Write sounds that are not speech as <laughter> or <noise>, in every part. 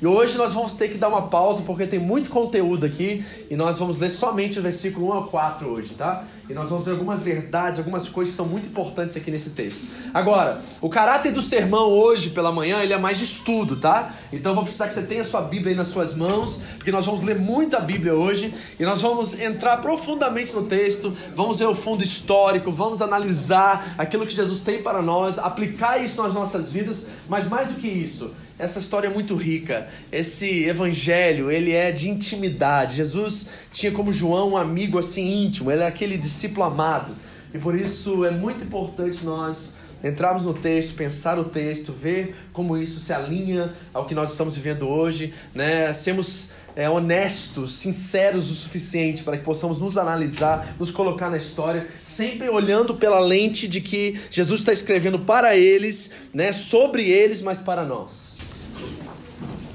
E hoje nós vamos ter que dar uma pausa porque tem muito conteúdo aqui e nós vamos ler somente o versículo 1 ao 4 hoje, tá? E nós vamos ver algumas verdades, algumas coisas que são muito importantes aqui nesse texto. Agora, o caráter do sermão hoje pela manhã, ele é mais de estudo, tá? Então eu vou precisar que você tenha a sua Bíblia aí nas suas mãos, porque nós vamos ler muita Bíblia hoje e nós vamos entrar profundamente no texto, vamos ver o fundo histórico, vamos analisar aquilo que Jesus tem para nós, aplicar isso nas nossas vidas, mas mais do que isso, essa história é muito rica. Esse evangelho, ele é de intimidade. Jesus tinha como João um amigo assim íntimo, ele é aquele discípulo amado. E por isso é muito importante nós entrarmos no texto, pensar o texto, ver como isso se alinha ao que nós estamos vivendo hoje, né? Sermos é, honestos, sinceros o suficiente para que possamos nos analisar, nos colocar na história, sempre olhando pela lente de que Jesus está escrevendo para eles, né? Sobre eles, mas para nós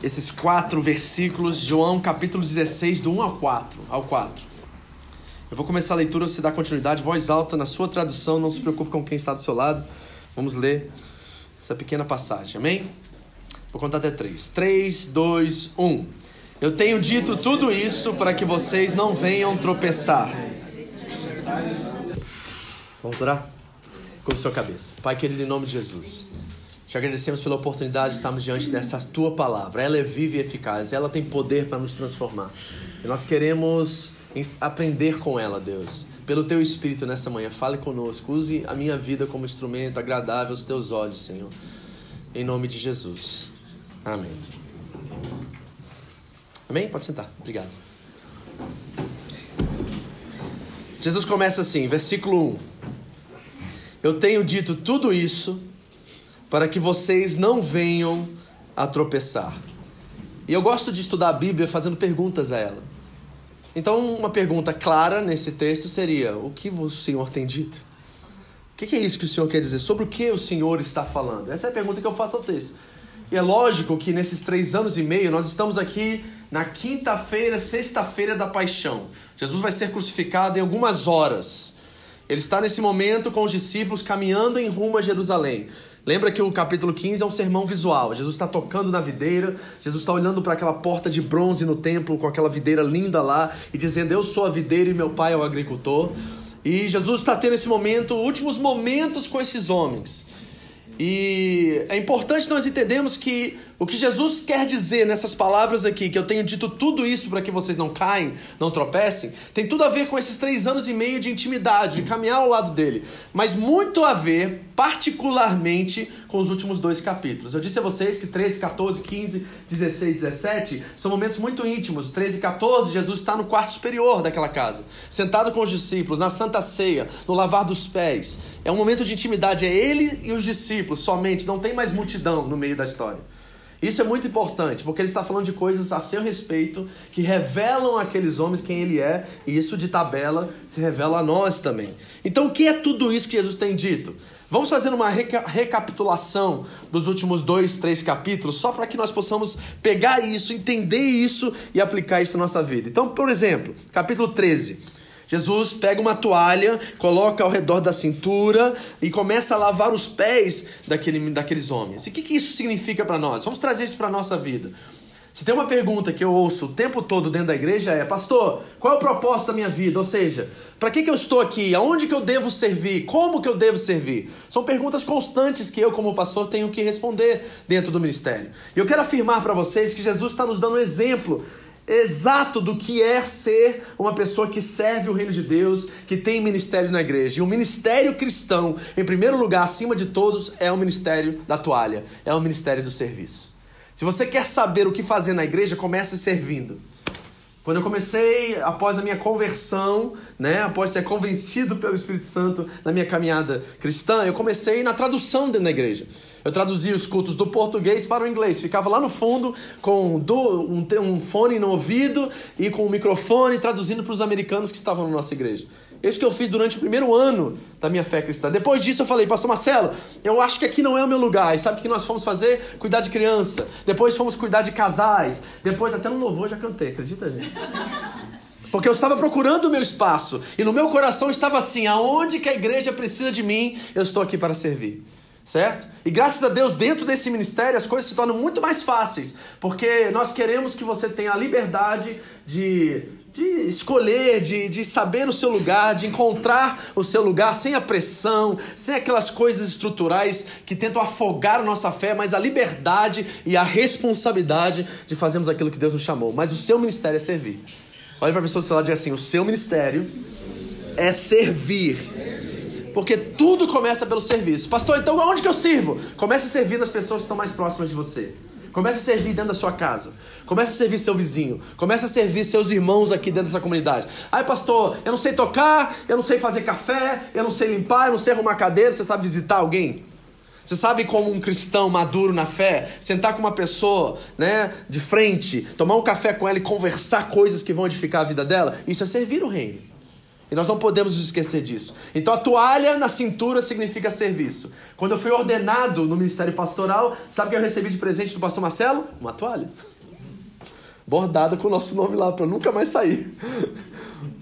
esses quatro versículos, João capítulo 16, do 1 ao 4. Ao 4. Eu vou começar a leitura, você dá continuidade, voz alta na sua tradução, não se preocupe com quem está do seu lado. Vamos ler essa pequena passagem, amém? Vou contar até três. 3, 2, 1. Eu tenho dito tudo isso para que vocês não venham tropeçar. Vamos orar? Com sua cabeça. Pai querido, em nome de Jesus. Te agradecemos pela oportunidade de estarmos diante dessa tua palavra. Ela é viva e eficaz, ela tem poder para nos transformar. E nós queremos aprender com ela, Deus. Pelo teu espírito nessa manhã, fale conosco. Use a minha vida como instrumento agradável aos teus olhos, Senhor. Em nome de Jesus. Amém. Amém? Pode sentar. Obrigado. Jesus começa assim, versículo 1. Eu tenho dito tudo isso para que vocês não venham a tropeçar. E eu gosto de estudar a Bíblia fazendo perguntas a ela. Então, uma pergunta clara nesse texto seria: O que o Senhor tem dito? O que é isso que o Senhor quer dizer? Sobre o que o Senhor está falando? Essa é a pergunta que eu faço ao texto. E é lógico que nesses três anos e meio nós estamos aqui na quinta-feira, sexta-feira da paixão. Jesus vai ser crucificado em algumas horas. Ele está nesse momento com os discípulos caminhando em rumo a Jerusalém. Lembra que o capítulo 15 é um sermão visual. Jesus está tocando na videira, Jesus está olhando para aquela porta de bronze no templo com aquela videira linda lá e dizendo: Eu sou a videira e meu pai é o agricultor. E Jesus está tendo esse momento, últimos momentos com esses homens. E é importante nós entendermos que o que Jesus quer dizer nessas palavras aqui, que eu tenho dito tudo isso para que vocês não caem, não tropecem, tem tudo a ver com esses três anos e meio de intimidade, de caminhar ao lado dele, mas muito a ver, particularmente, com os últimos dois capítulos. Eu disse a vocês que 13, 14, 15, 16, 17 são momentos muito íntimos. 13 e 14, Jesus está no quarto superior daquela casa, sentado com os discípulos, na Santa Ceia, no lavar dos pés. É um momento de intimidade, é ele e os discípulos somente, não tem mais multidão no meio da história. Isso é muito importante, porque ele está falando de coisas a seu respeito que revelam àqueles homens quem ele é, e isso de tabela se revela a nós também. Então, o que é tudo isso que Jesus tem dito? Vamos fazer uma reca recapitulação dos últimos dois, três capítulos, só para que nós possamos pegar isso, entender isso e aplicar isso na nossa vida. Então, por exemplo, capítulo 13. Jesus pega uma toalha, coloca ao redor da cintura e começa a lavar os pés daquele, daqueles homens. E o que, que isso significa para nós? Vamos trazer isso para a nossa vida. Se tem uma pergunta que eu ouço o tempo todo dentro da igreja é, pastor, qual é o propósito da minha vida? Ou seja, para que, que eu estou aqui? Aonde que eu devo servir? Como que eu devo servir? São perguntas constantes que eu, como pastor, tenho que responder dentro do ministério. E eu quero afirmar para vocês que Jesus está nos dando um exemplo exato do que é ser uma pessoa que serve o reino de Deus, que tem ministério na igreja. E o ministério cristão, em primeiro lugar, acima de todos, é o ministério da toalha, é o ministério do serviço. Se você quer saber o que fazer na igreja, comece servindo. Quando eu comecei, após a minha conversão, né, após ser convencido pelo Espírito Santo na minha caminhada cristã, eu comecei na tradução dentro da igreja. Eu traduzia os cultos do português para o inglês. Ficava lá no fundo com um, um fone no ouvido e com um microfone traduzindo para os americanos que estavam na nossa igreja. Isso que eu fiz durante o primeiro ano da minha fé cristã. Depois disso eu falei, pastor Marcelo, eu acho que aqui não é o meu lugar. E sabe o que nós fomos fazer? Cuidar de criança. Depois fomos cuidar de casais. Depois até no louvor já cantei, acredita, gente? Porque eu estava procurando o meu espaço. E no meu coração estava assim: aonde que a igreja precisa de mim, eu estou aqui para servir. Certo? E graças a Deus, dentro desse ministério, as coisas se tornam muito mais fáceis. Porque nós queremos que você tenha a liberdade de de escolher, de, de saber o seu lugar, de encontrar o seu lugar sem a pressão, sem aquelas coisas estruturais que tentam afogar a nossa fé, mas a liberdade e a responsabilidade de fazermos aquilo que Deus nos chamou. Mas o seu ministério é servir. Olha para a pessoa do seu lado e diga assim: o seu ministério é servir. Porque tudo começa pelo serviço. Pastor, então aonde que eu sirvo? Comece a servir nas pessoas que estão mais próximas de você. Comece a servir dentro da sua casa. Comece a servir seu vizinho. Comece a servir seus irmãos aqui dentro dessa comunidade. Ai, pastor, eu não sei tocar, eu não sei fazer café, eu não sei limpar, eu não sei arrumar cadeira. Você sabe visitar alguém? Você sabe como um cristão maduro na fé, sentar com uma pessoa, né, de frente, tomar um café com ela e conversar coisas que vão edificar a vida dela? Isso é servir o reino. E nós não podemos nos esquecer disso. Então a toalha na cintura significa serviço. Quando eu fui ordenado no ministério pastoral, sabe o que eu recebi de presente do pastor Marcelo? Uma toalha. Bordada com o nosso nome lá, para nunca mais sair.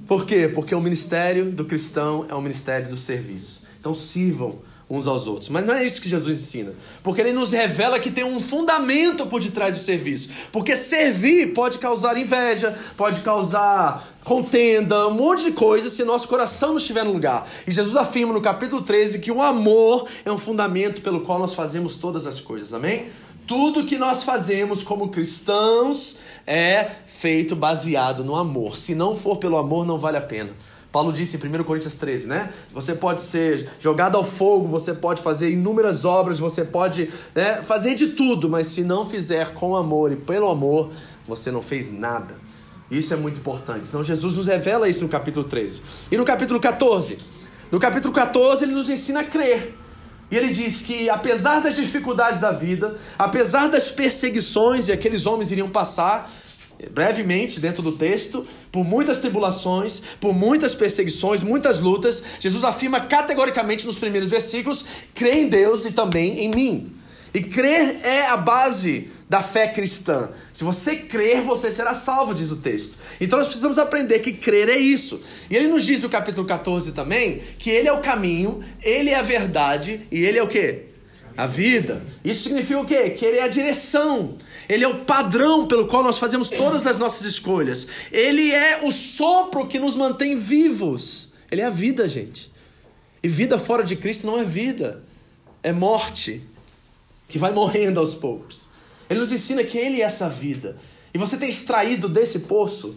Por quê? Porque o ministério do cristão é o ministério do serviço. Então sirvam uns aos outros. Mas não é isso que Jesus ensina. Porque ele nos revela que tem um fundamento por detrás do serviço. Porque servir pode causar inveja, pode causar contenda, um monte de coisa se nosso coração não estiver no lugar. E Jesus afirma no capítulo 13 que o amor é um fundamento pelo qual nós fazemos todas as coisas. Amém? Tudo que nós fazemos como cristãos é feito baseado no amor. Se não for pelo amor, não vale a pena. Paulo disse em 1 Coríntios 13, né? Você pode ser jogado ao fogo, você pode fazer inúmeras obras, você pode né, fazer de tudo, mas se não fizer com amor e pelo amor, você não fez nada. Isso é muito importante. Então Jesus nos revela isso no capítulo 13. E no capítulo 14? No capítulo 14 ele nos ensina a crer. E ele diz que apesar das dificuldades da vida, apesar das perseguições e aqueles homens iriam passar, brevemente dentro do texto, por muitas tribulações, por muitas perseguições, muitas lutas, Jesus afirma categoricamente nos primeiros versículos: crê em Deus e também em mim. E crer é a base da fé cristã. Se você crer, você será salvo, diz o texto. Então nós precisamos aprender que crer é isso. E ele nos diz no capítulo 14 também que ele é o caminho, ele é a verdade e ele é o quê? A vida. Isso significa o quê? Que ele é a direção. Ele é o padrão pelo qual nós fazemos todas as nossas escolhas. Ele é o sopro que nos mantém vivos. Ele é a vida, gente. E vida fora de Cristo não é vida, é morte, que vai morrendo aos poucos. Ele nos ensina que Ele é essa vida. E você tem extraído desse poço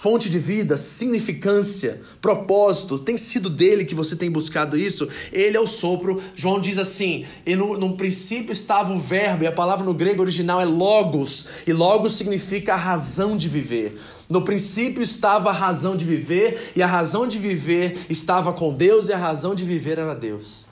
fonte de vida, significância, propósito, tem sido dele que você tem buscado isso. Ele é o sopro. João diz assim: e no, no princípio estava o verbo, e a palavra no grego original é logos, e logos significa a razão de viver. No princípio estava a razão de viver, e a razão de viver estava com Deus, e a razão de viver era Deus.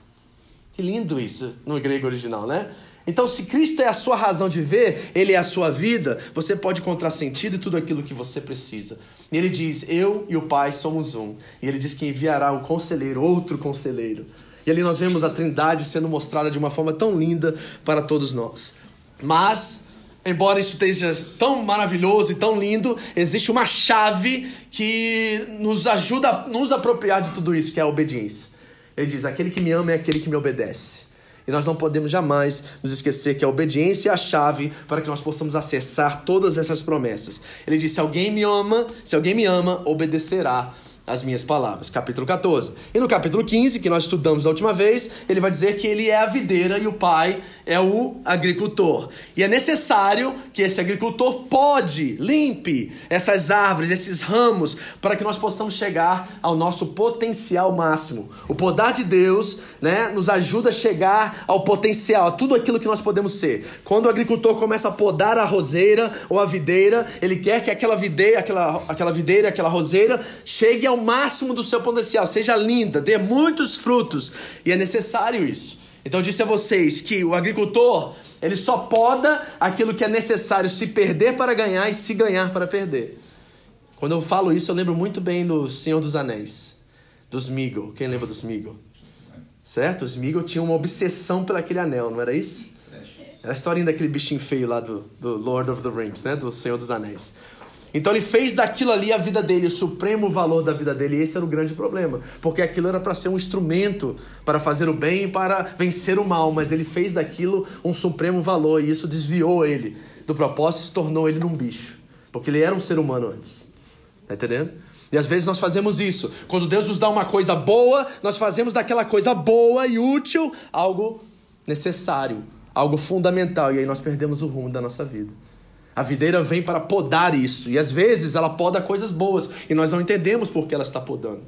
Que lindo isso no grego original, né? Então, se Cristo é a sua razão de viver, Ele é a sua vida, você pode encontrar sentido em tudo aquilo que você precisa. E Ele diz: Eu e o Pai somos um. E Ele diz que enviará o conselheiro, outro conselheiro. E ali nós vemos a Trindade sendo mostrada de uma forma tão linda para todos nós. Mas, embora isso esteja tão maravilhoso e tão lindo, existe uma chave que nos ajuda a nos apropriar de tudo isso, que é a obediência. Ele diz: Aquele que me ama é aquele que me obedece. E nós não podemos jamais nos esquecer que a obediência é a chave para que nós possamos acessar todas essas promessas. Ele disse: Se alguém me ama, se alguém me ama, obedecerá as minhas palavras. Capítulo 14. E no capítulo 15, que nós estudamos da última vez, ele vai dizer que ele é a videira e o pai é o agricultor. E é necessário que esse agricultor pode, limpe essas árvores, esses ramos, para que nós possamos chegar ao nosso potencial máximo. O poder de Deus né, nos ajuda a chegar ao potencial, a tudo aquilo que nós podemos ser. Quando o agricultor começa a podar a roseira ou a videira, ele quer que aquela videira, aquela, aquela videira, aquela roseira chegue ao máximo do seu potencial, seja linda, dê muitos frutos. E é necessário isso. Então eu disse a vocês que o agricultor, ele só poda aquilo que é necessário se perder para ganhar e se ganhar para perder. Quando eu falo isso, eu lembro muito bem do Senhor dos Anéis, dos Meagle. Quem lembra dos Meagle? Certo? Os Meagle tinham uma obsessão por aquele anel, não era isso? Era a historinha daquele bichinho feio lá do, do Lord of the Rings, né? Do Senhor dos Anéis. Então ele fez daquilo ali a vida dele, o supremo valor da vida dele, e esse era o grande problema, porque aquilo era para ser um instrumento para fazer o bem e para vencer o mal, mas ele fez daquilo um supremo valor e isso desviou ele do propósito e se tornou ele num bicho, porque ele era um ser humano antes. Tá entendendo? E às vezes nós fazemos isso. Quando Deus nos dá uma coisa boa, nós fazemos daquela coisa boa e útil algo necessário, algo fundamental, e aí nós perdemos o rumo da nossa vida. A videira vem para podar isso. E às vezes ela poda coisas boas. E nós não entendemos por que ela está podando.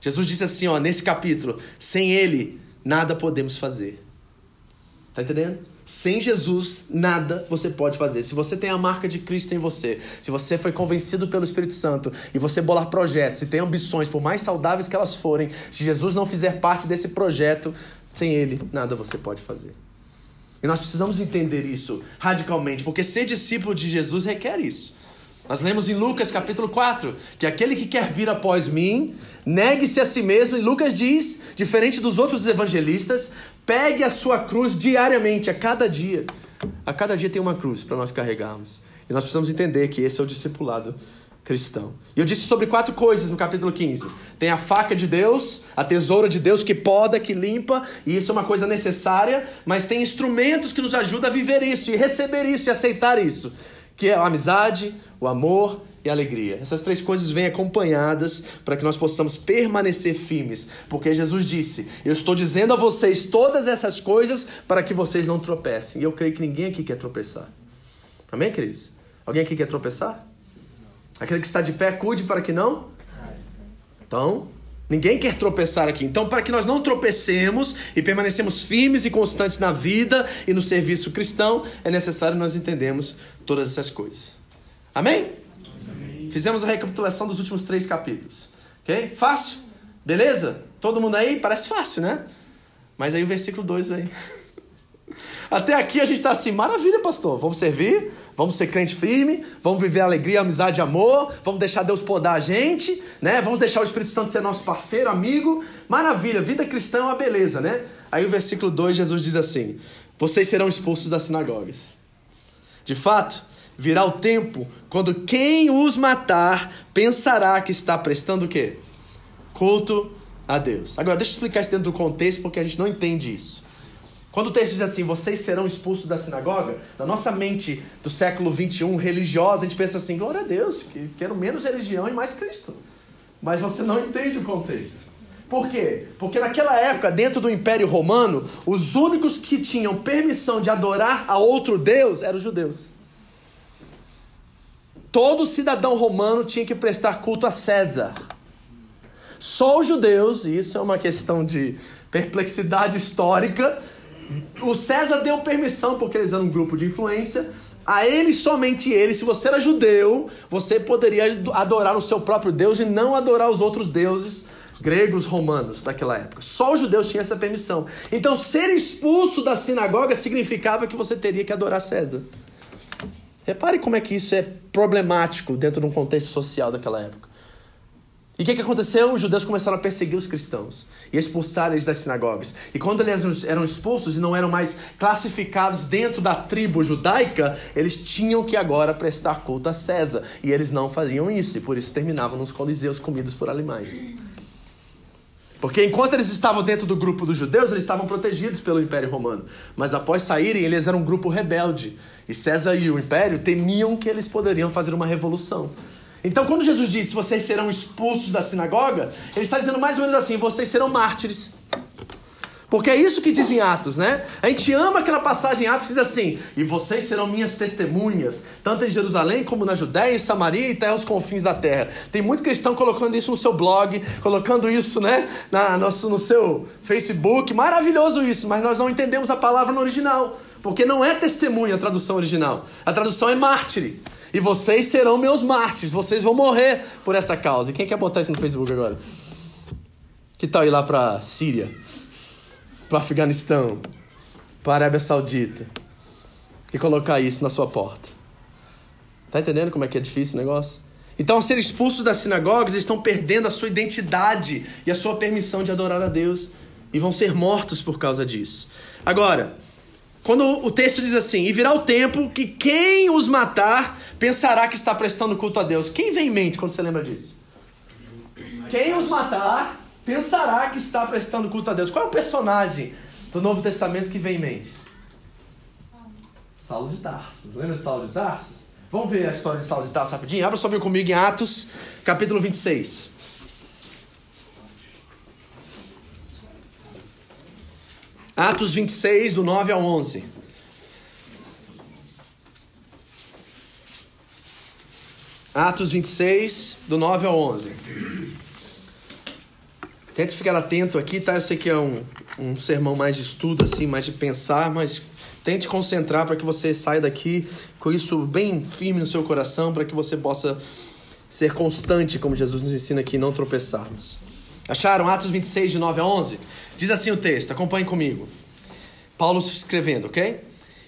Jesus disse assim, ó, nesse capítulo: sem Ele, nada podemos fazer. Tá entendendo? Sem Jesus, nada você pode fazer. Se você tem a marca de Cristo em você, se você foi convencido pelo Espírito Santo e você bolar projetos e tem ambições, por mais saudáveis que elas forem, se Jesus não fizer parte desse projeto, sem Ele, nada você pode fazer. E nós precisamos entender isso radicalmente, porque ser discípulo de Jesus requer isso. Nós lemos em Lucas capítulo 4 que aquele que quer vir após mim, negue-se a si mesmo, e Lucas diz, diferente dos outros evangelistas, pegue a sua cruz diariamente, a cada dia. A cada dia tem uma cruz para nós carregarmos. E nós precisamos entender que esse é o discipulado cristão. E eu disse sobre quatro coisas no capítulo 15. Tem a faca de Deus, a tesoura de Deus que poda, que limpa, e isso é uma coisa necessária, mas tem instrumentos que nos ajudam a viver isso e receber isso e aceitar isso, que é a amizade, o amor e a alegria. Essas três coisas vêm acompanhadas para que nós possamos permanecer firmes, porque Jesus disse: "Eu estou dizendo a vocês todas essas coisas para que vocês não tropecem". E eu creio que ninguém aqui quer tropeçar. Amém, queridos? Alguém aqui quer tropeçar? Aquele que está de pé, cuide para que não. Então, ninguém quer tropeçar aqui. Então, para que nós não tropecemos e permanecemos firmes e constantes na vida e no serviço cristão, é necessário nós entendermos todas essas coisas. Amém? Amém. Fizemos a recapitulação dos últimos três capítulos. Ok? Fácil? Beleza? Todo mundo aí? Parece fácil, né? Mas aí o versículo 2 vem. <laughs> Até aqui a gente está assim, maravilha, pastor. Vamos servir, vamos ser crente firme, vamos viver alegria, amizade, amor, vamos deixar Deus podar a gente, né? Vamos deixar o Espírito Santo ser nosso parceiro, amigo. Maravilha, vida cristã é uma beleza, né? Aí o versículo 2, Jesus diz assim: Vocês serão expulsos das sinagogas. De fato, virá o tempo quando quem os matar pensará que está prestando o quê? Culto a Deus. Agora, deixa eu explicar isso dentro do contexto, porque a gente não entende isso. Quando o texto diz assim, vocês serão expulsos da sinagoga, na nossa mente do século 21 religiosa, a gente pensa assim, glória a Deus, que quero menos religião e mais Cristo. Mas você não entende o contexto. Por quê? Porque naquela época, dentro do Império Romano, os únicos que tinham permissão de adorar a outro Deus eram os judeus. Todo cidadão romano tinha que prestar culto a César. Só os judeus, e isso é uma questão de perplexidade histórica, o César deu permissão, porque eles eram um grupo de influência, a ele, somente ele, se você era judeu, você poderia adorar o seu próprio Deus e não adorar os outros deuses gregos, romanos daquela época. Só os judeus tinham essa permissão. Então, ser expulso da sinagoga significava que você teria que adorar César. Repare como é que isso é problemático dentro de um contexto social daquela época. E o que, que aconteceu? Os judeus começaram a perseguir os cristãos e expulsar eles das sinagogas. E quando eles eram expulsos e não eram mais classificados dentro da tribo judaica, eles tinham que agora prestar culto a César. E eles não faziam isso, e por isso terminavam nos coliseus comidos por animais. Porque enquanto eles estavam dentro do grupo dos judeus, eles estavam protegidos pelo Império Romano. Mas após saírem, eles eram um grupo rebelde. E César e o Império temiam que eles poderiam fazer uma revolução. Então, quando Jesus disse vocês serão expulsos da sinagoga, ele está dizendo mais ou menos assim: vocês serão mártires. Porque é isso que diz em Atos, né? A gente ama aquela passagem em Atos que diz assim: E vocês serão minhas testemunhas, tanto em Jerusalém como na Judéia, em Samaria e até os confins da terra. Tem muito cristão colocando isso no seu blog, colocando isso, né? Na, no seu Facebook. Maravilhoso isso, mas nós não entendemos a palavra no original. Porque não é testemunha a tradução original. A tradução é mártire. E vocês serão meus mártires, vocês vão morrer por essa causa. E quem quer botar isso no Facebook agora? Que tal ir lá para Síria? para Afeganistão, para Arábia Saudita e colocar isso na sua porta. Tá entendendo como é que é difícil o negócio? Então, ser expulsos das sinagogas, estão perdendo a sua identidade e a sua permissão de adorar a Deus e vão ser mortos por causa disso. Agora, quando o texto diz assim: E virá o tempo que quem os matar pensará que está prestando culto a Deus. Quem vem em mente quando você lembra disso? Quem os matar pensará que está prestando culto a Deus. Qual é o personagem do Novo Testamento que vem em mente? Saulo de Tarso. Lembra de Saulo de Tarso? Vamos ver a história de Saulo de Tarso rapidinho? Abra só comigo em Atos, capítulo 26. Atos 26, do 9 ao 11. Atos 26, do 9 ao 11. Tente ficar atento aqui, tá? Eu sei que é um, um sermão mais de estudo, assim, mais de pensar, mas tente concentrar para que você saia daqui com isso bem firme no seu coração, para que você possa ser constante, como Jesus nos ensina aqui, não tropeçarmos. Acharam Atos 26, de 9 a 11? Diz assim o texto, acompanhe comigo. Paulo escrevendo, ok?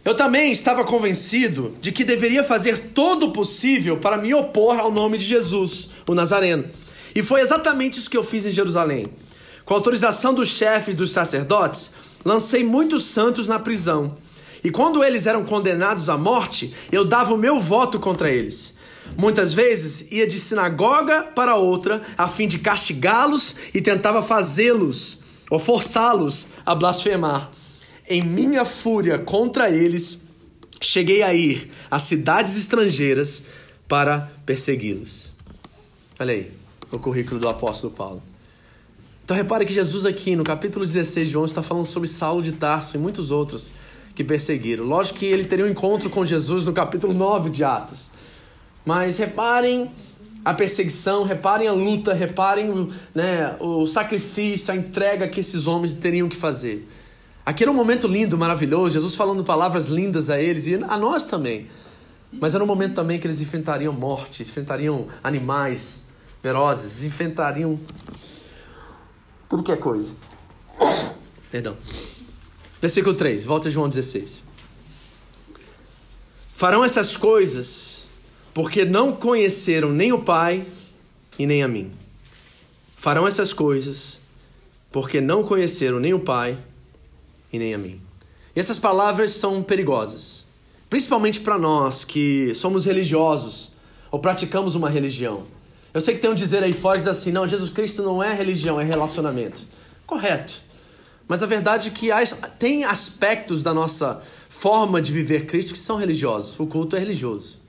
Eu também estava convencido de que deveria fazer todo o possível para me opor ao nome de Jesus, o Nazareno. E foi exatamente isso que eu fiz em Jerusalém. Com autorização dos chefes dos sacerdotes, lancei muitos santos na prisão. E quando eles eram condenados à morte, eu dava o meu voto contra eles. Muitas vezes ia de sinagoga para outra a fim de castigá-los e tentava fazê-los ou forçá-los a blasfemar. Em minha fúria contra eles, cheguei a ir a cidades estrangeiras para persegui-los. Olha aí, o currículo do apóstolo Paulo. Então repare que Jesus aqui no capítulo 16 de João está falando sobre Saulo de Tarso e muitos outros que perseguiram. Lógico que ele teria um encontro com Jesus no capítulo 9 de Atos. Mas reparem a perseguição, reparem a luta, reparem né, o sacrifício, a entrega que esses homens teriam que fazer. Aqui era um momento lindo, maravilhoso, Jesus falando palavras lindas a eles e a nós também. Mas era um momento também que eles enfrentariam morte, enfrentariam animais ferozes, enfrentariam tudo que é coisa. Perdão. Versículo 3, volta João 16. Farão essas coisas porque não conheceram nem o Pai e nem a mim. Farão essas coisas porque não conheceram nem o Pai e nem a mim. E essas palavras são perigosas, principalmente para nós que somos religiosos ou praticamos uma religião. Eu sei que tem um dizer aí fora que diz assim: não, Jesus Cristo não é religião, é relacionamento. Correto. Mas a verdade é que tem aspectos da nossa forma de viver Cristo que são religiosos. O culto é religioso.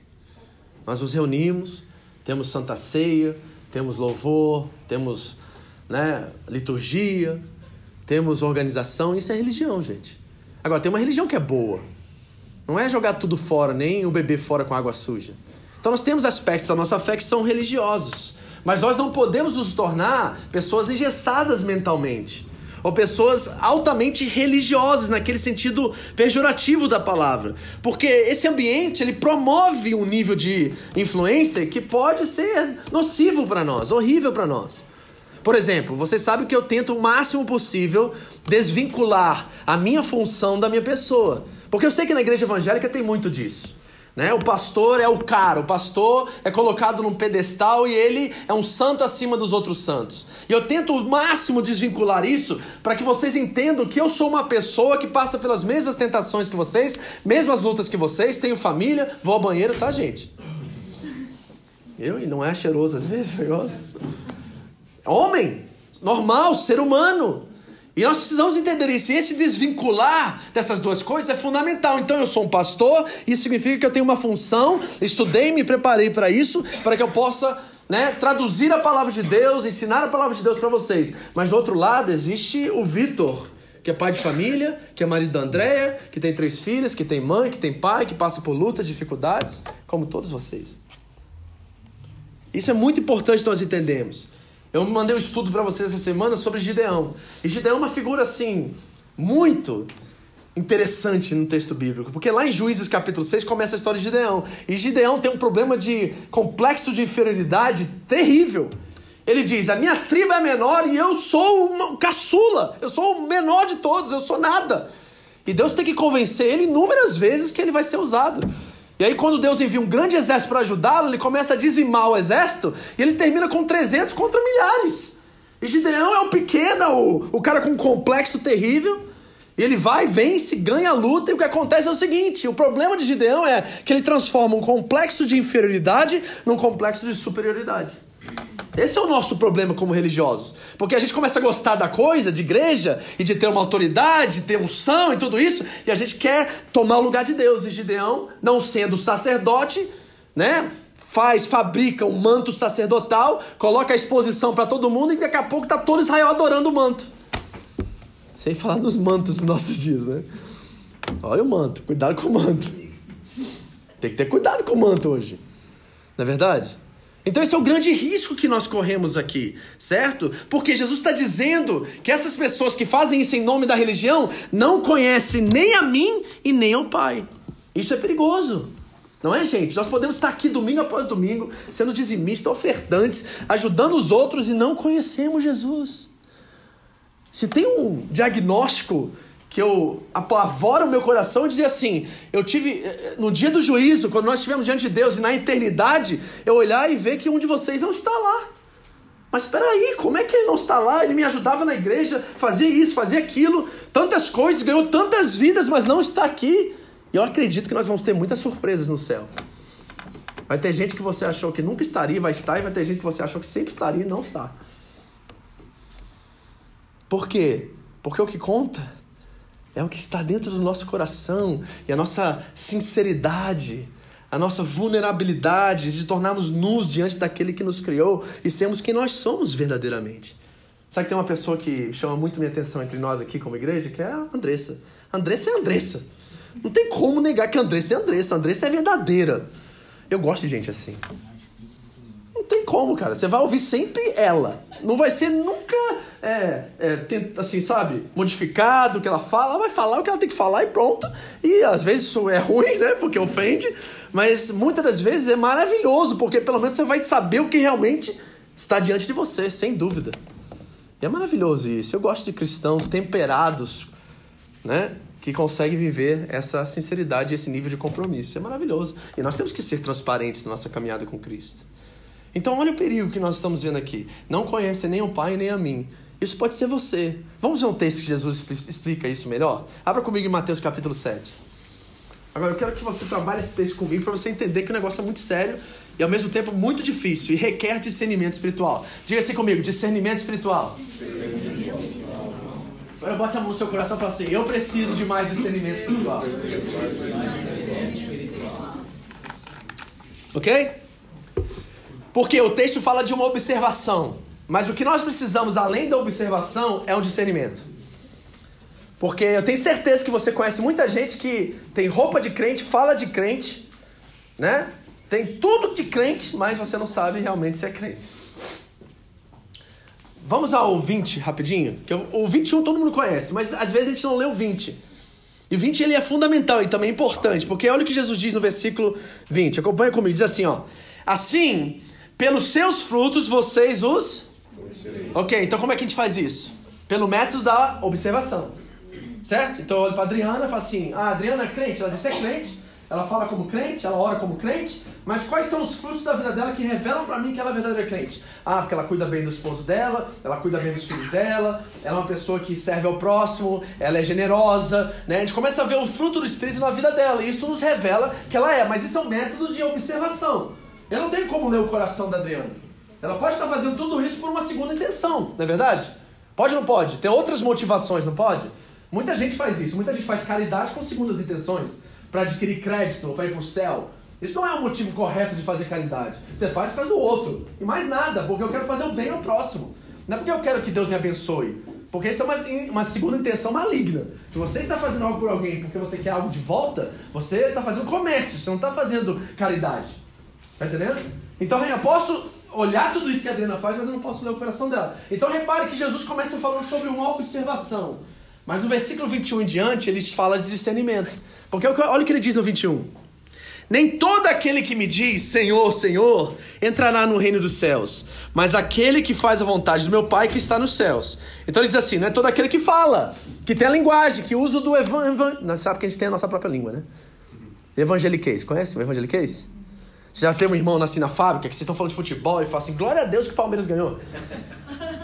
Nós nos reunimos, temos santa ceia, temos louvor, temos né, liturgia, temos organização. Isso é religião, gente. Agora, tem uma religião que é boa. Não é jogar tudo fora, nem o bebê fora com água suja. Então, nós temos aspectos da nossa fé que são religiosos. Mas nós não podemos nos tornar pessoas engessadas mentalmente ou pessoas altamente religiosas naquele sentido pejorativo da palavra, porque esse ambiente ele promove um nível de influência que pode ser nocivo para nós, horrível para nós. Por exemplo, você sabe que eu tento o máximo possível desvincular a minha função da minha pessoa, porque eu sei que na igreja evangélica tem muito disso. Né? O pastor é o cara, o pastor é colocado num pedestal e ele é um santo acima dos outros santos. E eu tento o máximo desvincular isso para que vocês entendam que eu sou uma pessoa que passa pelas mesmas tentações que vocês, mesmas lutas que vocês, tenho família, vou ao banheiro, tá, gente? Eu e não é cheiroso às vezes negócio. Homem, normal, ser humano. E nós precisamos entender isso. E esse desvincular dessas duas coisas é fundamental. Então, eu sou um pastor, isso significa que eu tenho uma função, estudei, me preparei para isso, para que eu possa né, traduzir a palavra de Deus, ensinar a palavra de Deus para vocês. Mas do outro lado existe o Vitor, que é pai de família, que é marido da Andréia, que tem três filhas, que tem mãe, que tem pai, que passa por lutas, dificuldades, como todos vocês. Isso é muito importante nós entendermos. Eu mandei um estudo para vocês essa semana sobre Gideão. E Gideão é uma figura assim, muito interessante no texto bíblico, porque lá em Juízes capítulo 6 começa a história de Gideão. E Gideão tem um problema de complexo de inferioridade terrível. Ele diz: A minha tribo é menor e eu sou o caçula, eu sou o menor de todos, eu sou nada. E Deus tem que convencer ele inúmeras vezes que ele vai ser usado. E aí, quando Deus envia um grande exército para ajudá-lo, ele começa a dizimar o exército e ele termina com 300 contra milhares. E Gideão é o pequeno, o, o cara com um complexo terrível. E ele vai, vence, ganha a luta, e o que acontece é o seguinte: o problema de Gideão é que ele transforma um complexo de inferioridade num complexo de superioridade. Esse é o nosso problema como religiosos. Porque a gente começa a gostar da coisa, de igreja, e de ter uma autoridade, de ter unção e tudo isso, e a gente quer tomar o lugar de Deus. E Gideão, não sendo sacerdote, né? Faz, fabrica um manto sacerdotal, coloca a exposição para todo mundo, e daqui a pouco tá todo Israel adorando o manto. Sem falar nos mantos dos nossos dias, né? Olha o manto, cuidado com o manto. Tem que ter cuidado com o manto hoje. Não é verdade? Então esse é o grande risco que nós corremos aqui, certo? Porque Jesus está dizendo que essas pessoas que fazem isso em nome da religião não conhecem nem a mim e nem ao Pai. Isso é perigoso. Não é, gente? Nós podemos estar aqui domingo após domingo, sendo dizimistas, ofertantes, ajudando os outros e não conhecemos Jesus. Se tem um diagnóstico que eu apavora o meu coração e dizer assim: eu tive, eh, eh, no dia do juízo, quando nós estivemos diante de Deus e na eternidade, eu olhar e ver que um de vocês não está lá. Mas espera aí, como é que ele não está lá? Ele me ajudava na igreja, fazia isso, fazia aquilo, tantas coisas, ganhou tantas vidas, mas não está aqui. E eu acredito que nós vamos ter muitas surpresas no céu. Vai ter gente que você achou que nunca estaria, vai estar, e vai ter gente que você achou que sempre estaria e não está. Por quê? Porque o que conta é o que está dentro do nosso coração e a nossa sinceridade, a nossa vulnerabilidade de tornarmos nus diante daquele que nos criou e sermos quem nós somos verdadeiramente. Sabe que tem uma pessoa que chama muito minha atenção entre nós aqui como igreja, que é a Andressa. Andressa é Andressa. Não tem como negar que Andressa é Andressa. Andressa é verdadeira. Eu gosto de gente assim. Não tem como, cara. Você vai ouvir sempre ela. Não vai ser nunca, é, é, assim, sabe, modificado o que ela fala. Ela vai falar o que ela tem que falar e pronto. E às vezes isso é ruim, né? Porque ofende. Mas muitas das vezes é maravilhoso, porque pelo menos você vai saber o que realmente está diante de você, sem dúvida. E é maravilhoso isso. Eu gosto de cristãos temperados, né? Que conseguem viver essa sinceridade, esse nível de compromisso. é maravilhoso. E nós temos que ser transparentes na nossa caminhada com Cristo. Então, olha o perigo que nós estamos vendo aqui. Não conhece nem o Pai nem a mim. Isso pode ser você. Vamos ver um texto que Jesus explica isso melhor? Abra comigo em Mateus capítulo 7. Agora, eu quero que você trabalhe esse texto comigo para você entender que o negócio é muito sério e ao mesmo tempo muito difícil e requer discernimento espiritual. Diga assim comigo: discernimento espiritual. Agora bote a mão no seu coração e fala assim: Eu preciso de mais discernimento espiritual. Ok? Porque o texto fala de uma observação. Mas o que nós precisamos, além da observação, é um discernimento. Porque eu tenho certeza que você conhece muita gente que tem roupa de crente, fala de crente, né? Tem tudo de crente, mas você não sabe realmente se é crente. Vamos ao 20 rapidinho. Que o 21 todo mundo conhece, mas às vezes a gente não lê o 20. E o 20 ele é fundamental e também importante, porque olha o que Jesus diz no versículo 20. Acompanha comigo, diz assim, ó: Assim, pelos seus frutos vocês os. Ok, então como é que a gente faz isso? Pelo método da observação. Certo? Então eu olho para Adriana e falo assim: ah, a Adriana é crente, ela disse é crente, ela fala como crente, ela ora como crente, mas quais são os frutos da vida dela que revelam para mim que ela é verdadeira crente? Ah, porque ela cuida bem do esposo dela, ela cuida bem dos filhos dela, ela é uma pessoa que serve ao próximo, ela é generosa, né? A gente começa a ver o fruto do Espírito na vida dela e isso nos revela que ela é, mas isso é um método de observação. Eu não tenho como ler o coração da Adriana. Ela pode estar fazendo tudo isso por uma segunda intenção, não é verdade? Pode ou não pode? Tem outras motivações, não pode? Muita gente faz isso, muita gente faz caridade com segundas intenções, para adquirir crédito ou para ir para o céu. Isso não é o motivo correto de fazer caridade. Você faz por causa do outro. E mais nada, porque eu quero fazer o bem ao próximo. Não é porque eu quero que Deus me abençoe. Porque isso é uma, uma segunda intenção maligna. Se você está fazendo algo por alguém porque você quer algo de volta, você está fazendo comércio, você não está fazendo caridade. Tá entendendo? Então eu posso olhar tudo isso que a Adriana faz, mas eu não posso ler o coração dela. Então repare que Jesus começa falando sobre uma observação. Mas no versículo 21 em diante, ele fala de discernimento. Porque olha o que ele diz no 21. Nem todo aquele que me diz Senhor, Senhor entrará no reino dos céus, mas aquele que faz a vontade do meu Pai que está nos céus. Então ele diz assim: não é todo aquele que fala, que tem a linguagem, que usa do evangelho. Nós sabe que a gente tem a nossa própria língua, né? Evangeliquez. Conhece o evangeliquez? Você já tem um irmão nascido na fábrica que vocês estão falando de futebol e fala assim: glória a Deus que o Palmeiras ganhou.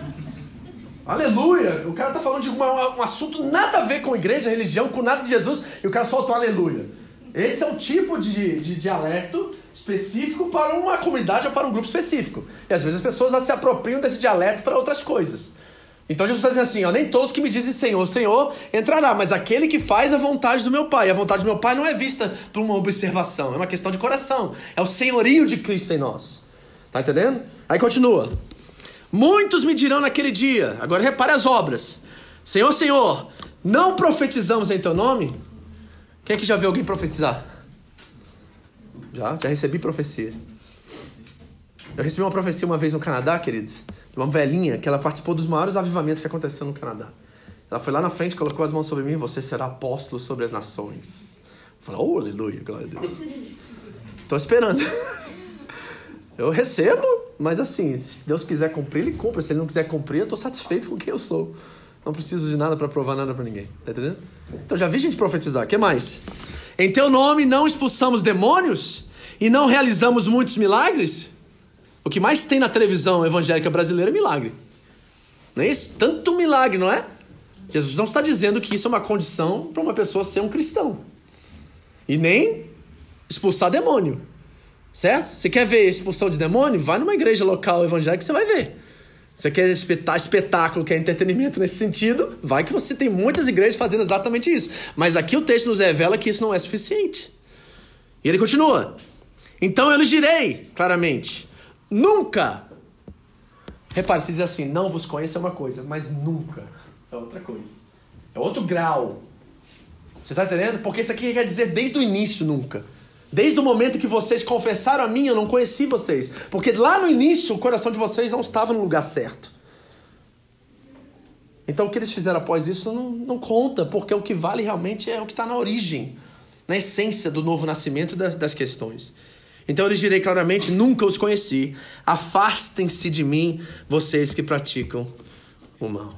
<laughs> aleluia! O cara tá falando de uma, um assunto nada a ver com igreja, religião, com nada de Jesus, e o cara solta um aleluia. Esse é o tipo de, de dialeto específico para uma comunidade ou para um grupo específico. E às vezes as pessoas se apropriam desse dialeto para outras coisas. Então Jesus está dizendo assim: ó, nem todos que me dizem Senhor, Senhor entrará, mas aquele que faz a vontade do meu Pai. E a vontade do meu Pai não é vista por uma observação, é uma questão de coração. É o senhorio de Cristo em nós. Tá entendendo? Aí continua. Muitos me dirão naquele dia, agora repare as obras: Senhor, Senhor, não profetizamos em teu nome? Quem é que já viu alguém profetizar? Já, já recebi profecia. Eu recebi uma profecia uma vez no Canadá, queridos uma velhinha que ela participou dos maiores avivamentos que aconteceram no Canadá. Ela foi lá na frente, colocou as mãos sobre mim, você será apóstolo sobre as nações. Falei, oh, aleluia, glória a Deus. Estou esperando. <laughs> Eu recebo, mas assim, se Deus quiser cumprir, Ele cumpre. Se Ele não quiser cumprir, eu estou satisfeito com quem eu sou. Não preciso de nada para provar nada para ninguém. Tá entendendo? Então já vi gente profetizar. O que mais? Em teu nome não expulsamos demônios e não realizamos muitos milagres? O que mais tem na televisão evangélica brasileira é milagre. Não é isso? Tanto milagre, não é? Jesus não está dizendo que isso é uma condição para uma pessoa ser um cristão. E nem expulsar demônio. Certo? Você quer ver expulsão de demônio? Vai numa igreja local evangélica que você vai ver. Você quer espetáculo, quer entretenimento nesse sentido? Vai que você tem muitas igrejas fazendo exatamente isso. Mas aqui o texto nos revela que isso não é suficiente. E ele continua. Então eu lhes direi claramente: Nunca! Repare, se diz assim, não vos conheço é uma coisa, mas nunca é outra coisa. É outro grau. Você está entendendo? Porque isso aqui quer dizer desde o início, nunca. Desde o momento que vocês confessaram a mim, eu não conheci vocês. Porque lá no início, o coração de vocês não estava no lugar certo. Então o que eles fizeram após isso não, não conta, porque o que vale realmente é o que está na origem, na essência do novo nascimento das, das questões. Então eu lhes direi claramente: nunca os conheci. Afastem-se de mim, vocês que praticam o mal.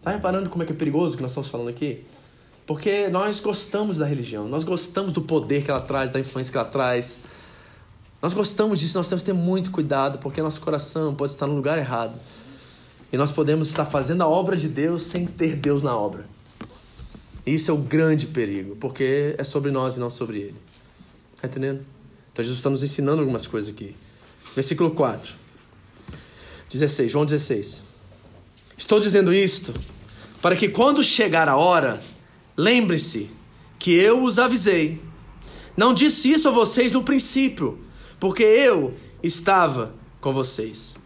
Tá reparando como é que é perigoso que nós estamos falando aqui? Porque nós gostamos da religião, nós gostamos do poder que ela traz, da influência que ela traz. Nós gostamos disso, nós temos que ter muito cuidado, porque nosso coração pode estar no lugar errado. E nós podemos estar fazendo a obra de Deus sem ter Deus na obra. Isso é o grande perigo, porque é sobre nós e não sobre Ele. Está entendendo? Então Jesus está nos ensinando algumas coisas aqui. Versículo 4. 16, João 16. Estou dizendo isto para que quando chegar a hora, lembre-se que eu os avisei. Não disse isso a vocês no princípio, porque eu estava com vocês.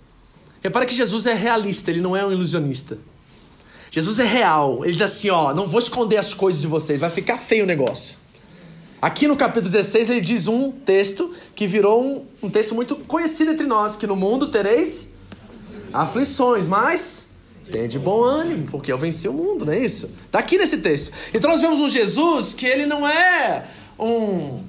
Repara que Jesus é realista, ele não é um ilusionista. Jesus é real. Ele diz assim: ó, não vou esconder as coisas de vocês, vai ficar feio o negócio. Aqui no capítulo 16 ele diz um texto que virou um, um texto muito conhecido entre nós, que no mundo tereis aflições, mas tem de bom ânimo, porque eu venci o mundo, não é isso? Está aqui nesse texto. Então nós vemos um Jesus que ele não é um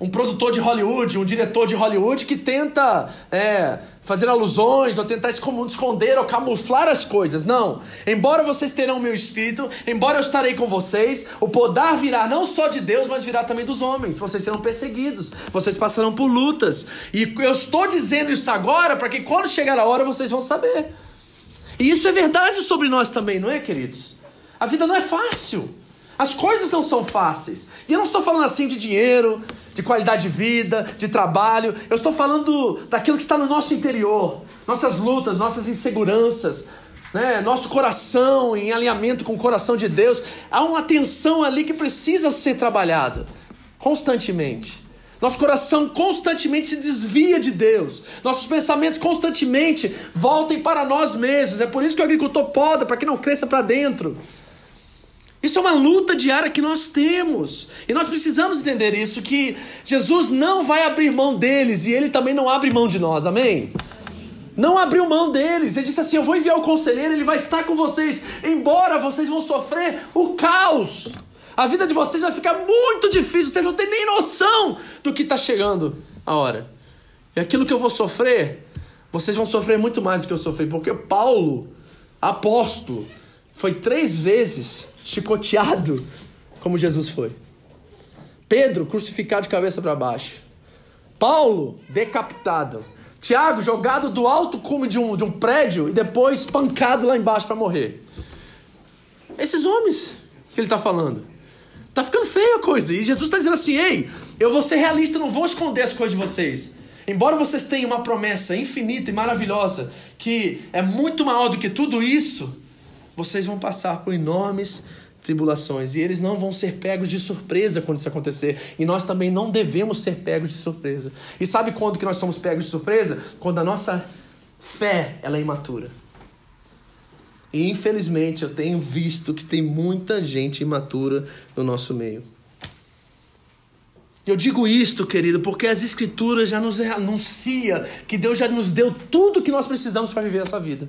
um produtor de Hollywood, um diretor de Hollywood que tenta é, fazer alusões ou tentar esconder ou camuflar as coisas. Não. Embora vocês terão o meu espírito, embora eu estarei com vocês, o poder virá não só de Deus, mas virá também dos homens. Vocês serão perseguidos, vocês passarão por lutas. E eu estou dizendo isso agora para que quando chegar a hora vocês vão saber. E isso é verdade sobre nós também, não é, queridos? A vida não é fácil. As coisas não são fáceis. E eu não estou falando assim de dinheiro, de qualidade de vida, de trabalho. Eu estou falando daquilo que está no nosso interior, nossas lutas, nossas inseguranças, né? nosso coração em alinhamento com o coração de Deus. Há uma tensão ali que precisa ser trabalhada constantemente. Nosso coração constantemente se desvia de Deus. Nossos pensamentos constantemente voltem para nós mesmos. É por isso que o agricultor poda, para que não cresça para dentro. Isso é uma luta diária que nós temos. E nós precisamos entender isso: que Jesus não vai abrir mão deles e ele também não abre mão de nós. Amém? Não abriu mão deles. Ele disse assim: Eu vou enviar o conselheiro, ele vai estar com vocês, embora vocês vão sofrer o caos. A vida de vocês vai ficar muito difícil, vocês não têm nem noção do que está chegando a hora. E aquilo que eu vou sofrer, vocês vão sofrer muito mais do que eu sofri, porque Paulo, apóstolo, foi três vezes chicoteado como Jesus foi. Pedro crucificado de cabeça para baixo. Paulo decapitado. Tiago jogado do alto cume de um, de um prédio e depois pancado lá embaixo para morrer. Esses homens que ele está falando. Tá ficando feia a coisa. E Jesus está dizendo assim: ei, eu vou ser realista, não vou esconder as coisas de vocês. Embora vocês tenham uma promessa infinita e maravilhosa, que é muito maior do que tudo isso, vocês vão passar por enormes tribulações e eles não vão ser pegos de surpresa quando isso acontecer. E nós também não devemos ser pegos de surpresa. E sabe quando que nós somos pegos de surpresa? Quando a nossa fé ela é imatura. E infelizmente eu tenho visto que tem muita gente imatura no nosso meio. Eu digo isto, querido, porque as escrituras já nos anuncia que Deus já nos deu tudo que nós precisamos para viver essa vida.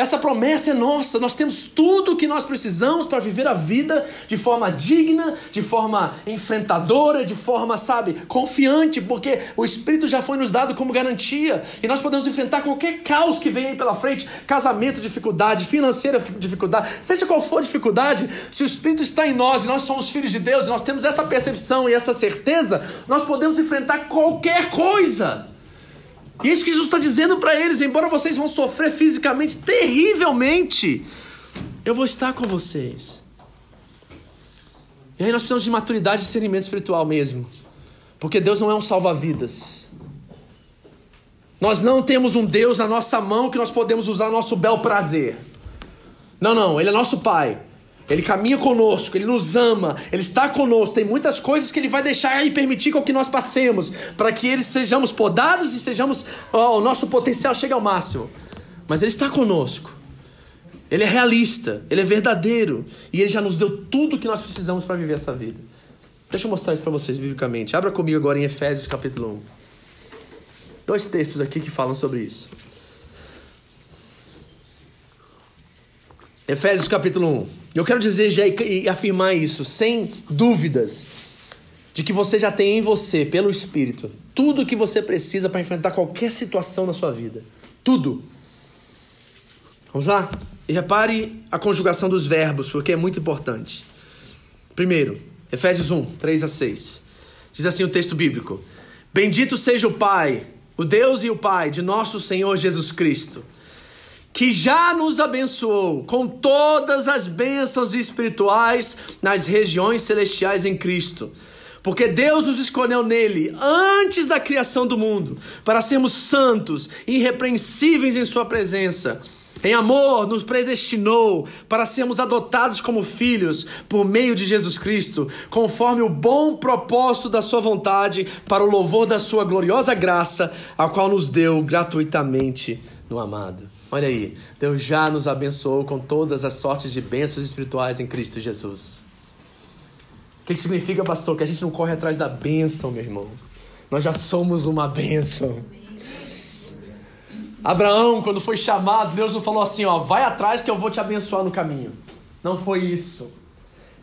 Essa promessa é nossa, nós temos tudo o que nós precisamos para viver a vida de forma digna, de forma enfrentadora, de forma, sabe, confiante, porque o Espírito já foi nos dado como garantia e nós podemos enfrentar qualquer caos que venha pela frente casamento, dificuldade, financeira, dificuldade, seja qual for a dificuldade, se o Espírito está em nós e nós somos filhos de Deus e nós temos essa percepção e essa certeza, nós podemos enfrentar qualquer coisa. E é isso que Jesus está dizendo para eles: embora vocês vão sofrer fisicamente terrivelmente, eu vou estar com vocês. E aí nós precisamos de maturidade e discernimento espiritual mesmo. Porque Deus não é um salva-vidas. Nós não temos um Deus na nossa mão que nós podemos usar nosso bel prazer. Não, não, Ele é nosso Pai. Ele caminha conosco, Ele nos ama, Ele está conosco. Tem muitas coisas que Ele vai deixar e permitir com que nós passemos, para que eles sejamos podados e sejamos, o nosso potencial chegue ao máximo. Mas Ele está conosco. Ele é realista, Ele é verdadeiro e Ele já nos deu tudo que nós precisamos para viver essa vida. Deixa eu mostrar isso para vocês biblicamente. Abra comigo agora em Efésios capítulo 1. Dois textos aqui que falam sobre isso. Efésios capítulo 1. Eu quero dizer já e afirmar isso sem dúvidas de que você já tem em você, pelo Espírito, tudo o que você precisa para enfrentar qualquer situação na sua vida. Tudo. Vamos lá? E repare a conjugação dos verbos, porque é muito importante. Primeiro, Efésios 1, 3 a 6. Diz assim o texto bíblico: Bendito seja o Pai, o Deus e o Pai de nosso Senhor Jesus Cristo que já nos abençoou com todas as bênçãos espirituais nas regiões celestiais em Cristo. Porque Deus nos escolheu nele antes da criação do mundo, para sermos santos, irrepreensíveis em Sua presença. Em amor, nos predestinou para sermos adotados como filhos por meio de Jesus Cristo, conforme o bom propósito da Sua vontade, para o louvor da Sua gloriosa graça, a qual nos deu gratuitamente no amado. Olha aí, Deus já nos abençoou com todas as sortes de bênçãos espirituais em Cristo Jesus. O que significa, pastor? Que a gente não corre atrás da bênção, meu irmão. Nós já somos uma bênção. Abraão, quando foi chamado, Deus não falou assim, ó, vai atrás que eu vou te abençoar no caminho. Não foi isso.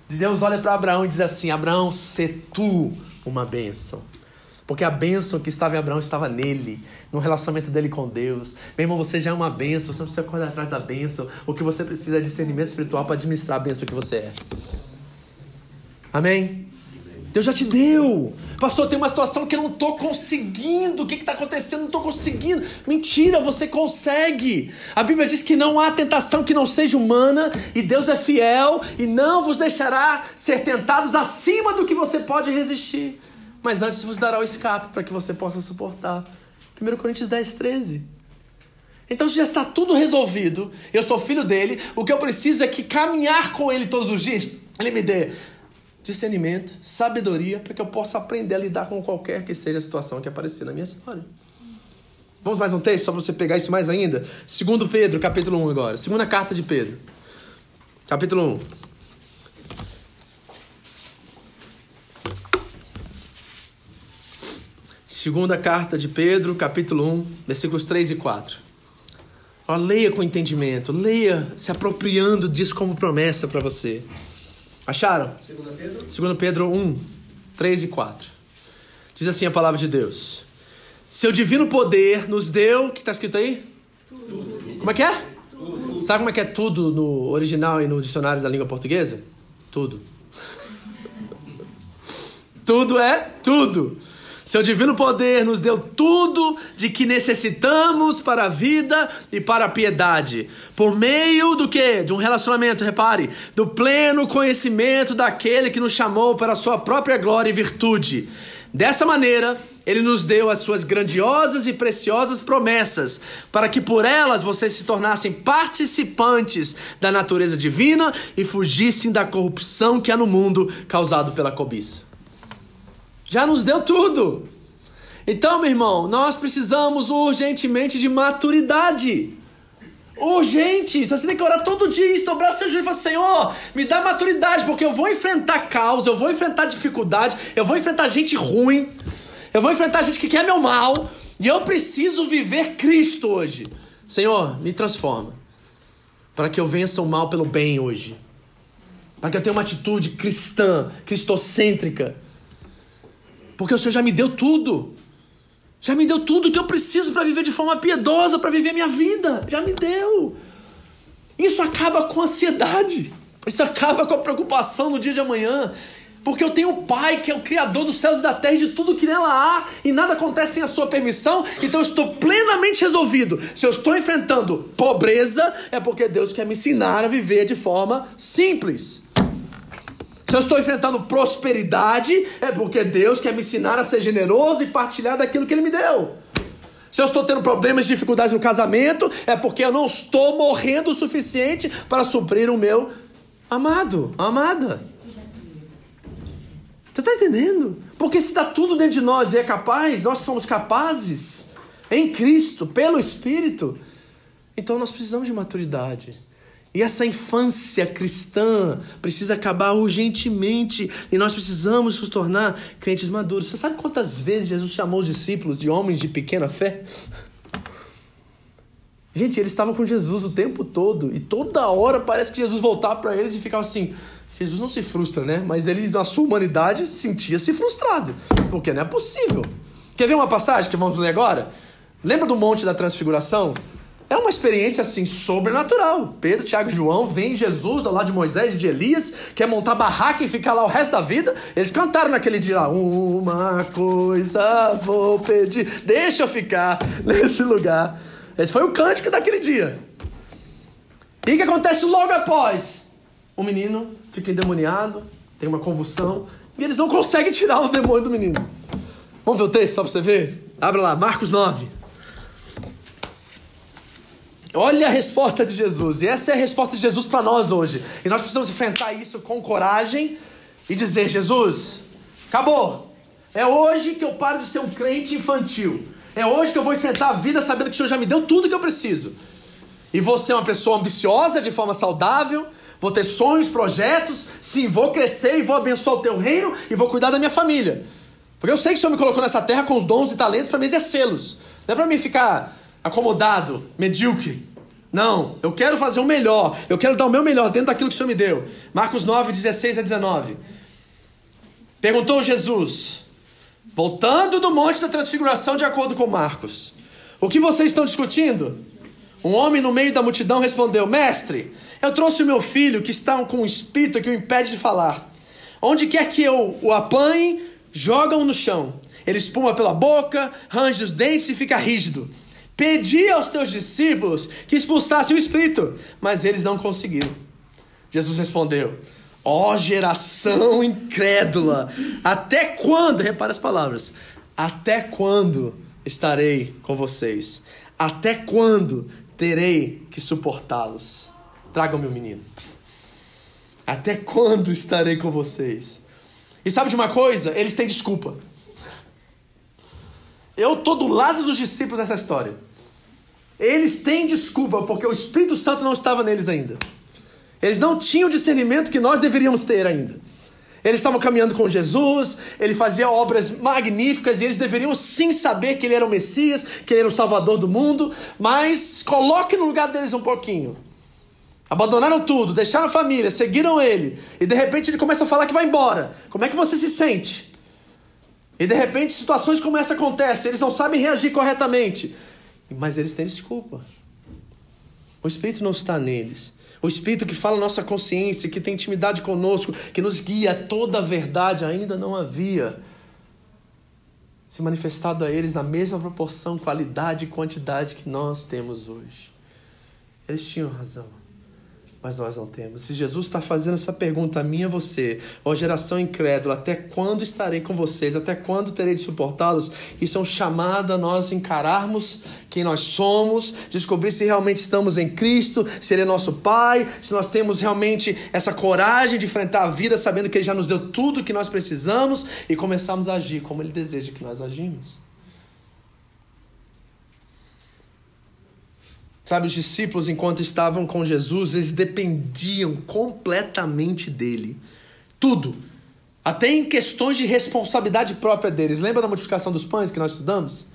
Deus olha para Abraão e diz assim: Abraão, se tu uma bênção. Porque a bênção que estava em Abraão estava nele, no relacionamento dele com Deus. Meu irmão, você já é uma bênção, você não precisa correr atrás da bênção. O que você precisa é discernimento espiritual para administrar a bênção que você é. Amém? Deus já te deu. Pastor, tem uma situação que eu não estou conseguindo. O que está acontecendo? Não estou conseguindo. Mentira, você consegue. A Bíblia diz que não há tentação que não seja humana e Deus é fiel e não vos deixará ser tentados acima do que você pode resistir mas antes vos dará o escape para que você possa suportar. 1 Coríntios 10, 13. Então já está tudo resolvido. Eu sou filho dele. O que eu preciso é que caminhar com ele todos os dias. Ele me dê discernimento, sabedoria, para que eu possa aprender a lidar com qualquer que seja a situação que aparecer na minha história. Vamos mais um texto, só para você pegar isso mais ainda? Segundo Pedro, capítulo 1 agora. Segunda carta de Pedro. Capítulo 1. Segunda carta de Pedro, capítulo 1, versículos 3 e 4. Ó, leia com entendimento, leia se apropriando disso como promessa para você. Acharam? 2 Pedro. 2 Pedro 1, 3 e 4. Diz assim a palavra de Deus. Seu divino poder nos deu. O que está escrito aí? Tudo. Como é que é? Tudo. Sabe como é que é tudo no original e no dicionário da língua portuguesa? Tudo. <laughs> tudo é tudo. Seu divino poder nos deu tudo de que necessitamos para a vida e para a piedade. Por meio do que? De um relacionamento, repare, do pleno conhecimento daquele que nos chamou para a sua própria glória e virtude. Dessa maneira, ele nos deu as suas grandiosas e preciosas promessas, para que por elas vocês se tornassem participantes da natureza divina e fugissem da corrupção que há no mundo causado pela cobiça. Já nos deu tudo. Então, meu irmão, nós precisamos urgentemente de maturidade. Urgente! Você tem que orar todo dia, estobrar seu joelho e falar: Senhor, me dá maturidade, porque eu vou enfrentar caos, eu vou enfrentar dificuldade, eu vou enfrentar gente ruim, eu vou enfrentar gente que quer meu mal, e eu preciso viver Cristo hoje. Senhor, me transforma, para que eu vença o mal pelo bem hoje, para que eu tenha uma atitude cristã, cristocêntrica porque o Senhor já me deu tudo. Já me deu tudo que eu preciso para viver de forma piedosa, para viver minha vida. Já me deu. Isso acaba com a ansiedade. Isso acaba com a preocupação no dia de amanhã. Porque eu tenho um Pai que é o Criador dos céus e da terra e de tudo que nela há, e nada acontece sem a sua permissão, então eu estou plenamente resolvido. Se eu estou enfrentando pobreza, é porque Deus quer me ensinar a viver de forma simples. Se eu estou enfrentando prosperidade, é porque Deus quer me ensinar a ser generoso e partilhar daquilo que Ele me deu. Se eu estou tendo problemas e dificuldades no casamento, é porque eu não estou morrendo o suficiente para suprir o meu amado, amada. Você está entendendo? Porque se está tudo dentro de nós e é capaz, nós somos capazes em Cristo, pelo Espírito, então nós precisamos de maturidade. E essa infância cristã precisa acabar urgentemente e nós precisamos nos tornar crentes maduros. Você sabe quantas vezes Jesus chamou os discípulos de homens de pequena fé? Gente, eles estavam com Jesus o tempo todo e toda hora parece que Jesus voltava para eles e ficava assim: Jesus não se frustra, né? Mas ele, na sua humanidade, sentia-se frustrado, porque não é possível. Quer ver uma passagem que vamos ler agora? Lembra do Monte da Transfiguração? É uma experiência assim sobrenatural. Pedro, Tiago e João vêm Jesus ao lado de Moisés e de Elias, quer montar barraca e ficar lá o resto da vida. Eles cantaram naquele dia lá: Uma coisa vou pedir, deixa eu ficar nesse lugar. Esse foi o cântico daquele dia. E o que acontece logo após? O menino fica endemoniado, tem uma convulsão, e eles não conseguem tirar o demônio do menino. Vamos ver o texto só para você ver? Abre lá, Marcos 9. Olha a resposta de Jesus. E essa é a resposta de Jesus para nós hoje. E nós precisamos enfrentar isso com coragem e dizer: Jesus, acabou. É hoje que eu paro de ser um crente infantil. É hoje que eu vou enfrentar a vida sabendo que o Senhor já me deu tudo que eu preciso. E vou ser uma pessoa ambiciosa de forma saudável. Vou ter sonhos, projetos. Sim, vou crescer e vou abençoar o teu reino e vou cuidar da minha família. Porque eu sei que o Senhor me colocou nessa terra com os dons e talentos para me exercê-los. Não é para mim ficar acomodado, medíocre. Não, eu quero fazer o melhor. Eu quero dar o meu melhor dentro daquilo que o Senhor me deu. Marcos 9, 16 a 19. Perguntou Jesus, voltando do monte da transfiguração, de acordo com Marcos: O que vocês estão discutindo? Um homem no meio da multidão respondeu: Mestre, eu trouxe o meu filho que está com um espírito que o impede de falar. Onde quer que eu o apanhe, jogam no chão. Ele espuma pela boca, range os dentes e fica rígido. Pedi aos teus discípulos que expulsassem o espírito, mas eles não conseguiram. Jesus respondeu: Ó oh, geração incrédula, até quando, repara as palavras, até quando estarei com vocês? Até quando terei que suportá-los? Tragam meu menino. Até quando estarei com vocês? E sabe de uma coisa? Eles têm desculpa. Eu tô do lado dos discípulos nessa história. Eles têm desculpa porque o Espírito Santo não estava neles ainda. Eles não tinham o discernimento que nós deveríamos ter ainda. Eles estavam caminhando com Jesus, ele fazia obras magníficas e eles deveriam sim saber que ele era o Messias, que ele era o Salvador do mundo, mas coloque no lugar deles um pouquinho. Abandonaram tudo, deixaram a família, seguiram ele. E de repente ele começa a falar que vai embora. Como é que você se sente? E de repente situações como essa acontecem, eles não sabem reagir corretamente. Mas eles têm desculpa. O Espírito não está neles. O Espírito que fala nossa consciência, que tem intimidade conosco, que nos guia a toda a verdade, ainda não havia se manifestado a eles na mesma proporção, qualidade e quantidade que nós temos hoje. Eles tinham razão mas nós não temos. Se Jesus está fazendo essa pergunta a mim e a você, ó geração incrédula, até quando estarei com vocês? Até quando terei de suportá-los? Isso é um chamado a nós encararmos quem nós somos, descobrir se realmente estamos em Cristo, se Ele é nosso Pai, se nós temos realmente essa coragem de enfrentar a vida sabendo que Ele já nos deu tudo o que nós precisamos e começarmos a agir como Ele deseja que nós agimos. Sabe, os discípulos, enquanto estavam com Jesus, eles dependiam completamente dele. Tudo. Até em questões de responsabilidade própria deles. Lembra da multiplicação dos pães que nós estudamos?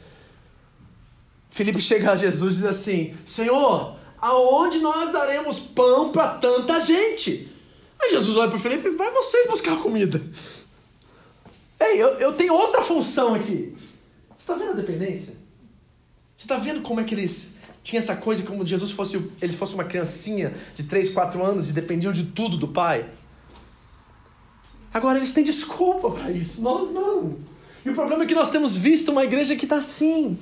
Felipe <laughs> chega a Jesus e diz assim: Senhor, aonde nós daremos pão para tanta gente? Aí Jesus olha para Felipe e vai vocês buscar comida. Ei, eu, eu tenho outra função aqui. Você está vendo a dependência? Você está vendo como é que eles tinha essa coisa como Jesus fosse, ele fosse uma criancinha de 3, 4 anos e dependiam de tudo do pai. Agora eles têm desculpa para isso, nós não. E o problema é que nós temos visto uma igreja que está assim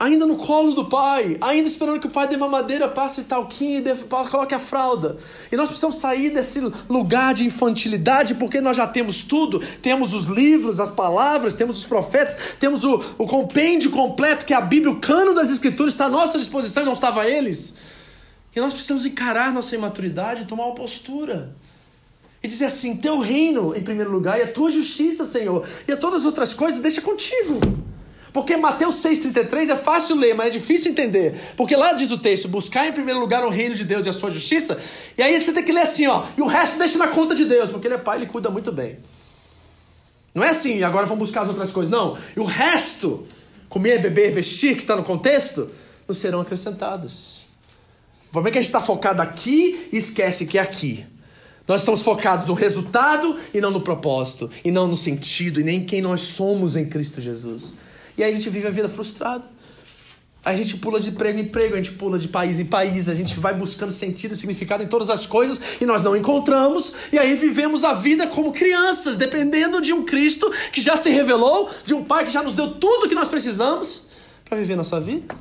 ainda no colo do pai, ainda esperando que o pai dê mamadeira, passe talquinho e coloque a fralda. E nós precisamos sair desse lugar de infantilidade, porque nós já temos tudo, temos os livros, as palavras, temos os profetas, temos o, o compêndio completo, que é a Bíblia, o cano das Escrituras está à nossa disposição e não estava eles. E nós precisamos encarar nossa imaturidade e tomar uma postura. E dizer assim: teu reino em primeiro lugar e a tua justiça, Senhor, e a todas as outras coisas deixa contigo. Porque Mateus 6,33 é fácil ler, mas é difícil entender. Porque lá diz o texto: buscar em primeiro lugar o reino de Deus e a sua justiça. E aí você tem que ler assim, ó. E o resto deixa na conta de Deus, porque ele é pai e ele cuida muito bem. Não é assim, agora vamos buscar as outras coisas. Não. E o resto, comer, beber, vestir, que está no contexto, nos serão acrescentados. O problema é que a gente está focado aqui e esquece que é aqui. Nós estamos focados no resultado e não no propósito, e não no sentido, e nem quem nós somos em Cristo Jesus. E aí a gente vive a vida frustrado. A gente pula de emprego em emprego, a gente pula de país em país, a gente vai buscando sentido e significado em todas as coisas e nós não encontramos. E aí vivemos a vida como crianças, dependendo de um Cristo que já se revelou, de um Pai que já nos deu tudo o que nós precisamos para viver nossa vida.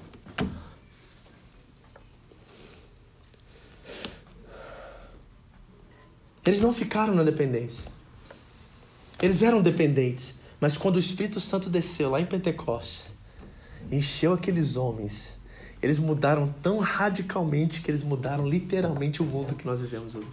Eles não ficaram na dependência. Eles eram dependentes. Mas quando o Espírito Santo desceu lá em Pentecostes, encheu aqueles homens, eles mudaram tão radicalmente que eles mudaram literalmente o mundo que nós vivemos hoje.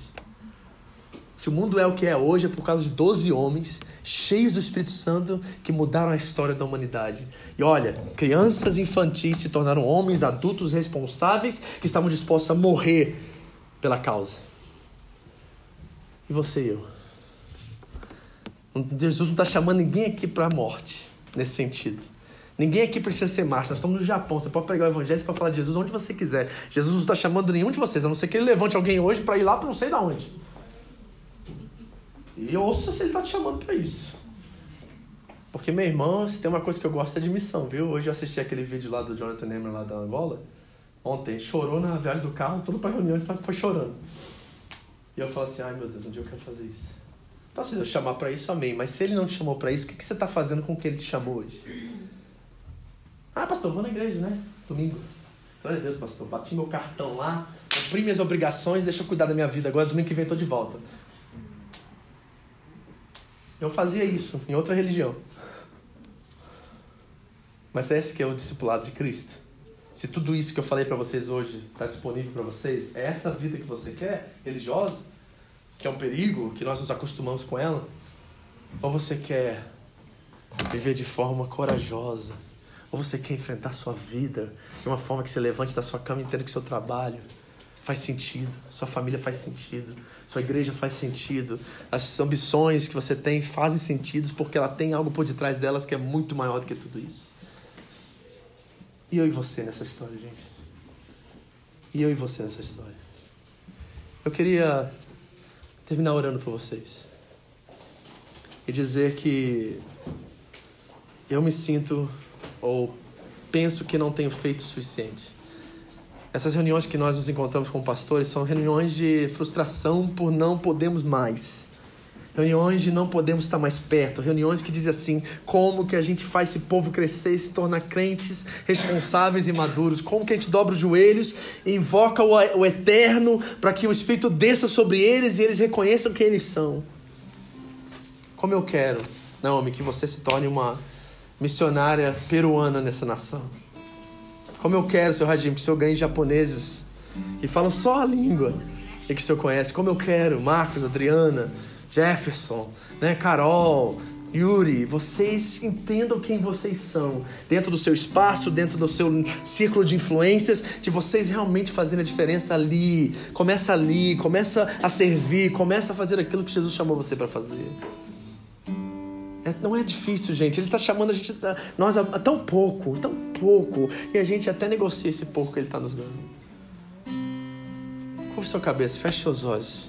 Se o mundo é o que é hoje, é por causa de 12 homens cheios do Espírito Santo que mudaram a história da humanidade. E olha, crianças infantis se tornaram homens adultos responsáveis que estavam dispostos a morrer pela causa. E você e eu? Jesus não está chamando ninguém aqui para a morte, nesse sentido. Ninguém aqui precisa ser macho. Nós estamos no Japão. Você pode pregar o evangelho para falar de Jesus onde você quiser. Jesus não está chamando nenhum de vocês, a não ser que ele levante alguém hoje para ir lá para não sei de onde. E eu ouço se ele está te chamando para isso. Porque, meu irmão, se tem uma coisa que eu gosto é de missão, viu? Hoje eu assisti aquele vídeo lá do Jonathan Neymer lá da Angola. Ontem, chorou na viagem do carro, tudo para reunião, ele foi chorando. E eu falo assim: ai meu Deus, um dia eu quero fazer isso. Então, se Deus chamar para isso, amém. Mas se Ele não te chamou para isso, o que, que você está fazendo com o que Ele te chamou hoje? Ah, pastor, vou na igreja, né? Domingo. Glória a Deus, pastor. Bati meu cartão lá, cumpri minhas obrigações, deixa eu cuidar da minha vida. Agora, domingo que vem, estou de volta. Eu fazia isso em outra religião. Mas esse que é o discipulado de Cristo. Se tudo isso que eu falei para vocês hoje está disponível para vocês, é essa vida que você quer, religiosa, que é um perigo, que nós nos acostumamos com ela? Ou você quer viver de forma corajosa? Ou você quer enfrentar sua vida de uma forma que você levante da sua cama entenda que seu trabalho faz sentido, sua família faz sentido, sua igreja faz sentido, as ambições que você tem fazem sentido porque ela tem algo por detrás delas que é muito maior do que tudo isso. E eu e você nessa história, gente? E eu e você nessa história? Eu queria terminar orando por vocês e dizer que eu me sinto ou penso que não tenho feito o suficiente. Essas reuniões que nós nos encontramos com pastores são reuniões de frustração por não podermos mais. Reuniões de não podemos estar mais perto, reuniões que dizem assim: como que a gente faz esse povo crescer e se tornar crentes responsáveis e maduros, como que a gente dobra os joelhos e invoca o, o eterno para que o Espírito desça sobre eles e eles reconheçam quem eles são. Como eu quero, Naomi, que você se torne uma missionária peruana nessa nação. Como eu quero, seu Rajim, que o senhor ganhe japoneses que falam só a língua e que o senhor conhece. Como eu quero, Marcos, Adriana, Jefferson, né, Carol, Yuri, vocês entendam quem vocês são, dentro do seu espaço, dentro do seu círculo de influências, de vocês realmente fazendo a diferença ali. Começa ali, começa a servir, começa a fazer aquilo que Jesus chamou você para fazer. É, não é difícil, gente. Ele está chamando a gente, nós a, tão pouco, tão pouco, e a gente até negocia esse pouco que ele está nos dando. Curva sua cabeça, feche seus olhos.